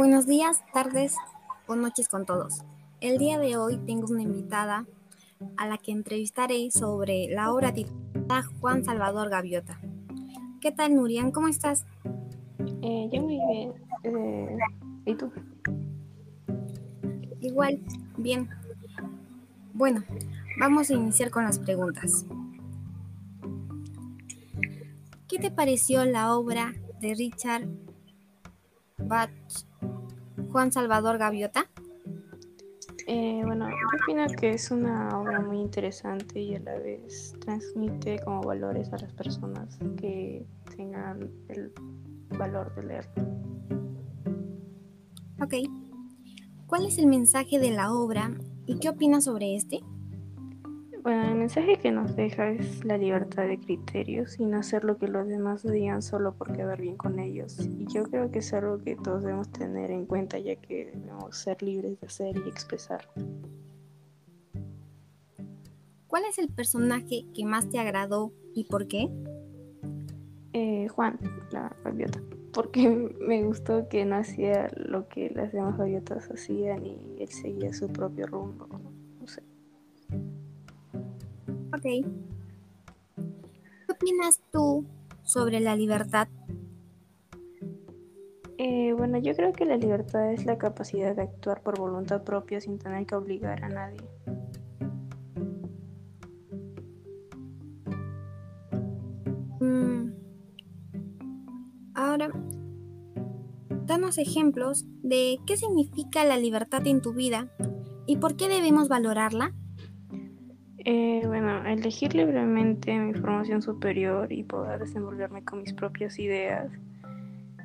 Buenos días, tardes o noches con todos. El día de hoy tengo una invitada a la que entrevistaré sobre la obra titulada Juan Salvador Gaviota. ¿Qué tal, Nurian? ¿Cómo estás? Eh, yo muy bien. Eh, ¿Y tú? Igual, bien. Bueno, vamos a iniciar con las preguntas. ¿Qué te pareció la obra de Richard Bach Juan Salvador Gaviota? Eh, bueno, yo opino que es una obra muy interesante y a la vez transmite como valores a las personas que tengan el valor de leer. Ok. ¿Cuál es el mensaje de la obra y qué opinas sobre este? Bueno, el mensaje que nos deja es la libertad de criterios y no hacer lo que los demás digan solo por quedar bien con ellos. Y yo creo que es algo que todos debemos tener en cuenta ya que debemos ser libres de hacer y expresar. ¿Cuál es el personaje que más te agradó y por qué? Eh, Juan, la gaviota. Porque me gustó que no hacía lo que las demás gaviotas hacían y él seguía su propio rumbo. Ok. ¿Qué opinas tú sobre la libertad? Eh, bueno, yo creo que la libertad es la capacidad de actuar por voluntad propia sin tener que obligar a nadie. Mm. Ahora, danos ejemplos de qué significa la libertad en tu vida y por qué debemos valorarla. Eh, bueno, elegir libremente mi formación superior y poder desenvolverme con mis propias ideas.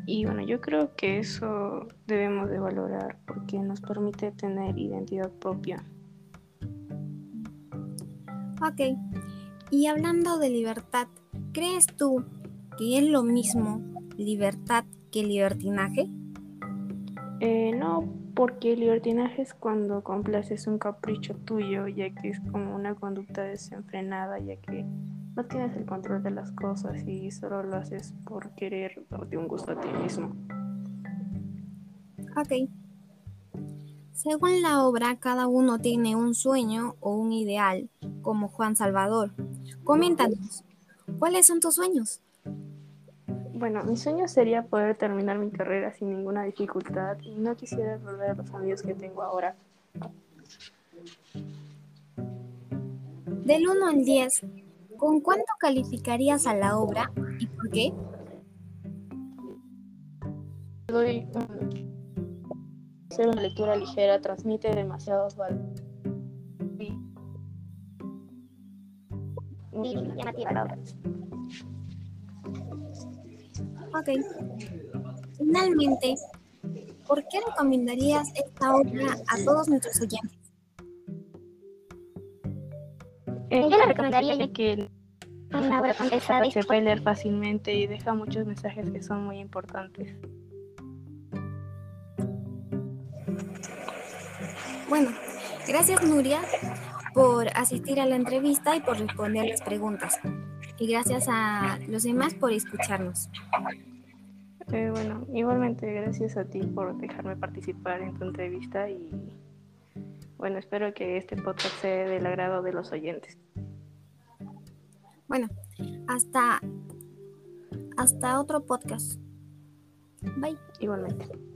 Y bueno, yo creo que eso debemos de valorar porque nos permite tener identidad propia. Ok. Y hablando de libertad, ¿crees tú que es lo mismo libertad que libertinaje? Eh, no, porque el libertinaje es cuando complaces un capricho tuyo, ya que es como una conducta desenfrenada, ya que no tienes el control de las cosas y solo lo haces por querer darte un gusto a ti mismo. Ok. Según la obra, cada uno tiene un sueño o un ideal, como Juan Salvador. Coméntanos, ¿cuáles son tus sueños? Bueno, mi sueño sería poder terminar mi carrera sin ninguna dificultad y no quisiera perder a los amigos que tengo ahora. Del 1 al 10, ¿con cuánto calificarías a la obra y por qué? Doy ser una lectura ligera, transmite demasiados valores. Muy llamativa la obra. Ok. Finalmente, ¿por qué recomendarías esta obra a todos nuestros oyentes? Eh, yo la recomendaría ya que una obra condensada se puede leer fácilmente y deja muchos mensajes que son muy importantes. Bueno, gracias Nuria por asistir a la entrevista y por responder las preguntas. Y gracias a los demás por escucharnos. Eh, bueno, igualmente gracias a ti por dejarme participar en tu entrevista y bueno, espero que este podcast sea del agrado de los oyentes. Bueno, hasta hasta otro podcast. Bye. Igualmente.